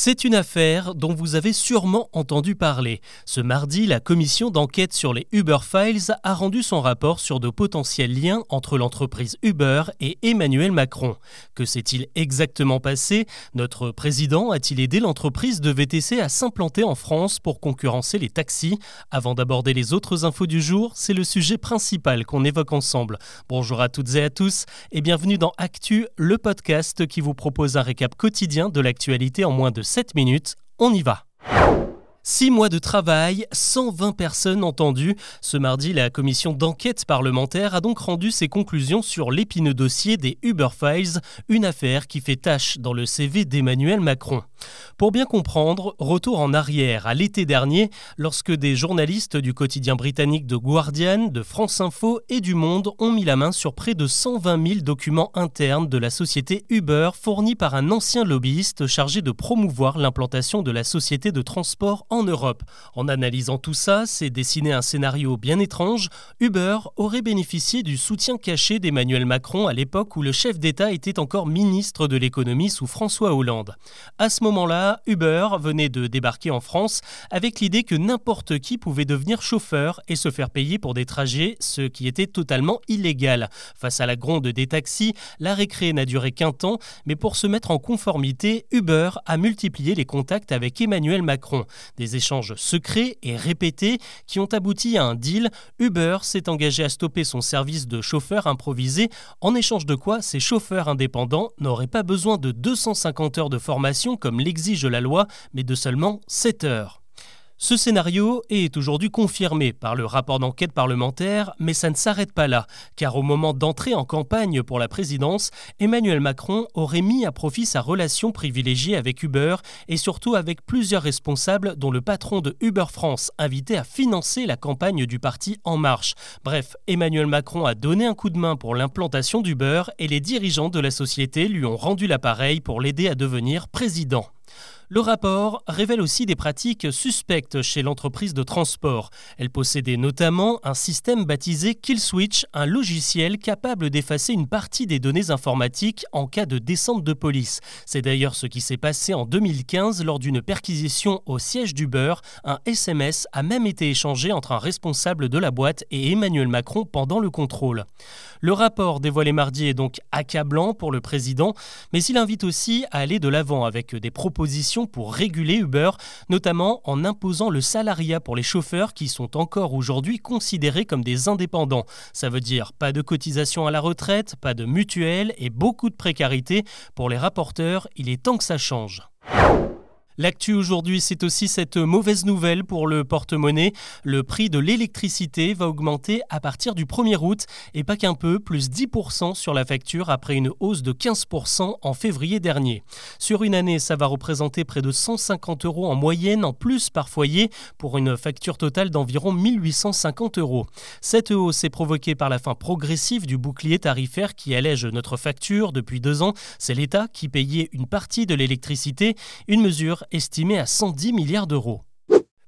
C'est une affaire dont vous avez sûrement entendu parler. Ce mardi, la commission d'enquête sur les Uber Files a rendu son rapport sur de potentiels liens entre l'entreprise Uber et Emmanuel Macron. Que s'est-il exactement passé? Notre président a-t-il aidé l'entreprise de VTC à s'implanter en France pour concurrencer les taxis? Avant d'aborder les autres infos du jour, c'est le sujet principal qu'on évoque ensemble. Bonjour à toutes et à tous et bienvenue dans Actu, le podcast qui vous propose un récap quotidien de l'actualité en moins de 7 minutes. On y va. Six mois de travail, 120 personnes entendues. Ce mardi, la commission d'enquête parlementaire a donc rendu ses conclusions sur l'épineux dossier des Uber Files, une affaire qui fait tâche dans le CV d'Emmanuel Macron. Pour bien comprendre, retour en arrière à l'été dernier, lorsque des journalistes du quotidien britannique The Guardian, de France Info et du Monde ont mis la main sur près de 120 000 documents internes de la société Uber fournis par un ancien lobbyiste chargé de promouvoir l'implantation de la société de transport en en analysant tout ça, c'est dessiné un scénario bien étrange. Uber aurait bénéficié du soutien caché d'Emmanuel Macron à l'époque où le chef d'État était encore ministre de l'économie sous François Hollande. À ce moment-là, Uber venait de débarquer en France avec l'idée que n'importe qui pouvait devenir chauffeur et se faire payer pour des trajets, ce qui était totalement illégal. Face à la gronde des taxis, la récré n'a duré qu'un temps, mais pour se mettre en conformité, Uber a multiplié les contacts avec Emmanuel Macron. Échanges secrets et répétés qui ont abouti à un deal. Uber s'est engagé à stopper son service de chauffeur improvisé, en échange de quoi ces chauffeurs indépendants n'auraient pas besoin de 250 heures de formation comme l'exige la loi, mais de seulement 7 heures. Ce scénario est aujourd'hui confirmé par le rapport d'enquête parlementaire, mais ça ne s'arrête pas là, car au moment d'entrer en campagne pour la présidence, Emmanuel Macron aurait mis à profit sa relation privilégiée avec Uber et surtout avec plusieurs responsables dont le patron de Uber France invité à financer la campagne du parti En Marche. Bref, Emmanuel Macron a donné un coup de main pour l'implantation d'Uber et les dirigeants de la société lui ont rendu l'appareil pour l'aider à devenir président. Le rapport révèle aussi des pratiques suspectes chez l'entreprise de transport. Elle possédait notamment un système baptisé KillSwitch, un logiciel capable d'effacer une partie des données informatiques en cas de descente de police. C'est d'ailleurs ce qui s'est passé en 2015 lors d'une perquisition au siège d'Uber. Un SMS a même été échangé entre un responsable de la boîte et Emmanuel Macron pendant le contrôle. Le rapport dévoilé mardi est donc accablant pour le président, mais il invite aussi à aller de l'avant avec des propositions pour réguler Uber, notamment en imposant le salariat pour les chauffeurs qui sont encore aujourd'hui considérés comme des indépendants. Ça veut dire pas de cotisation à la retraite, pas de mutuelle et beaucoup de précarité. Pour les rapporteurs, il est temps que ça change. L'actu aujourd'hui, c'est aussi cette mauvaise nouvelle pour le porte-monnaie. Le prix de l'électricité va augmenter à partir du 1er août et pas qu'un peu, plus 10% sur la facture après une hausse de 15% en février dernier. Sur une année, ça va représenter près de 150 euros en moyenne en plus par foyer pour une facture totale d'environ 1850 euros. Cette hausse est provoquée par la fin progressive du bouclier tarifaire qui allège notre facture depuis deux ans. C'est l'État qui payait une partie de l'électricité, une mesure estimé à 110 milliards d'euros.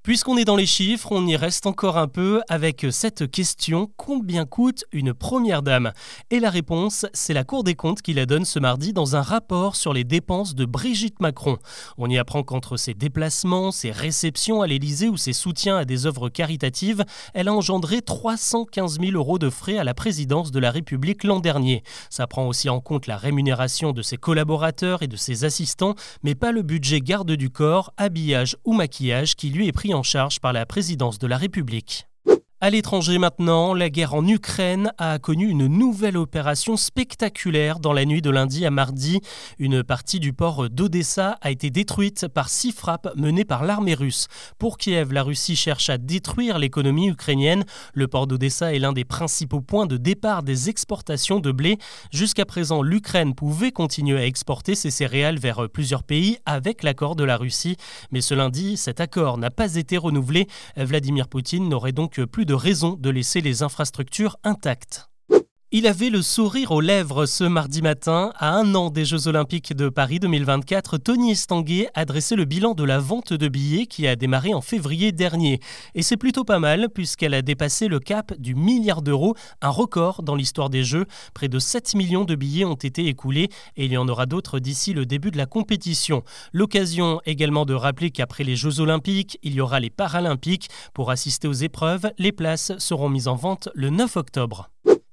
Puisqu'on est dans les chiffres, on y reste encore un peu avec cette question combien coûte une première dame? Et la réponse, c'est la Cour des comptes qui la donne ce mardi dans un rapport sur les dépenses de Brigitte Macron. On y apprend qu'entre ses déplacements, ses réceptions à l'Élysée ou ses soutiens à des œuvres caritatives, elle a engendré 315 000 euros de frais à la présidence de la République l'an dernier. Ça prend aussi en compte la rémunération de ses collaborateurs et de ses assistants, mais pas le budget garde du corps, habillage ou maquillage qui lui est pris en charge par la présidence de la République. À l'étranger maintenant, la guerre en Ukraine a connu une nouvelle opération spectaculaire dans la nuit de lundi à mardi. Une partie du port d'Odessa a été détruite par six frappes menées par l'armée russe. Pour Kiev, la Russie cherche à détruire l'économie ukrainienne. Le port d'Odessa est l'un des principaux points de départ des exportations de blé. Jusqu'à présent, l'Ukraine pouvait continuer à exporter ses céréales vers plusieurs pays avec l'accord de la Russie. Mais ce lundi, cet accord n'a pas été renouvelé. Vladimir Poutine n'aurait donc plus de de raison de laisser les infrastructures intactes. Il avait le sourire aux lèvres ce mardi matin. À un an des Jeux Olympiques de Paris 2024, Tony Estanguet a dressé le bilan de la vente de billets qui a démarré en février dernier. Et c'est plutôt pas mal puisqu'elle a dépassé le cap du milliard d'euros, un record dans l'histoire des Jeux. Près de 7 millions de billets ont été écoulés et il y en aura d'autres d'ici le début de la compétition. L'occasion également de rappeler qu'après les Jeux Olympiques, il y aura les Paralympiques. Pour assister aux épreuves, les places seront mises en vente le 9 octobre.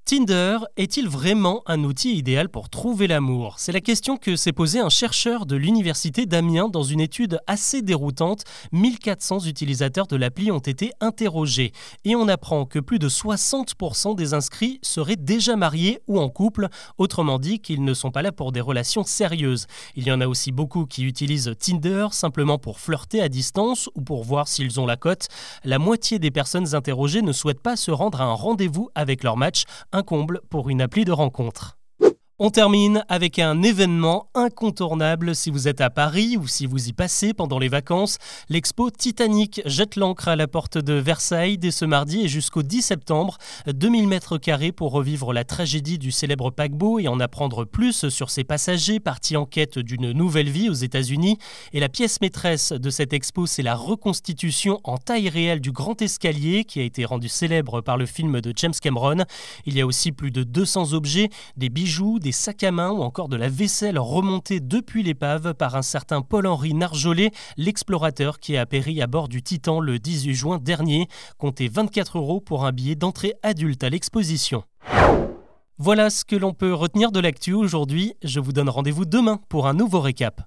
Tinder est-il vraiment un outil idéal pour trouver l'amour? C'est la question que s'est posée un chercheur de l'université d'Amiens dans une étude assez déroutante. 1400 utilisateurs de l'appli ont été interrogés et on apprend que plus de 60% des inscrits seraient déjà mariés ou en couple, autrement dit qu'ils ne sont pas là pour des relations sérieuses. Il y en a aussi beaucoup qui utilisent Tinder simplement pour flirter à distance ou pour voir s'ils ont la cote. La moitié des personnes interrogées ne souhaitent pas se rendre à un rendez-vous avec leur match comble pour une appli de rencontre. On termine avec un événement incontournable si vous êtes à Paris ou si vous y passez pendant les vacances. L'expo Titanic jette l'ancre à la porte de Versailles dès ce mardi et jusqu'au 10 septembre. 2000 mètres carrés pour revivre la tragédie du célèbre paquebot et en apprendre plus sur ses passagers partis en quête d'une nouvelle vie aux États-Unis. Et la pièce maîtresse de cette expo, c'est la reconstitution en taille réelle du grand escalier qui a été rendu célèbre par le film de James Cameron. Il y a aussi plus de 200 objets, des bijoux, des sacs à main ou encore de la vaisselle remontée depuis l'épave par un certain Paul-Henri Narjolet, l'explorateur qui a péri à bord du Titan le 18 juin dernier. Comptez 24 euros pour un billet d'entrée adulte à l'exposition. Voilà ce que l'on peut retenir de l'actu aujourd'hui. Je vous donne rendez-vous demain pour un nouveau récap.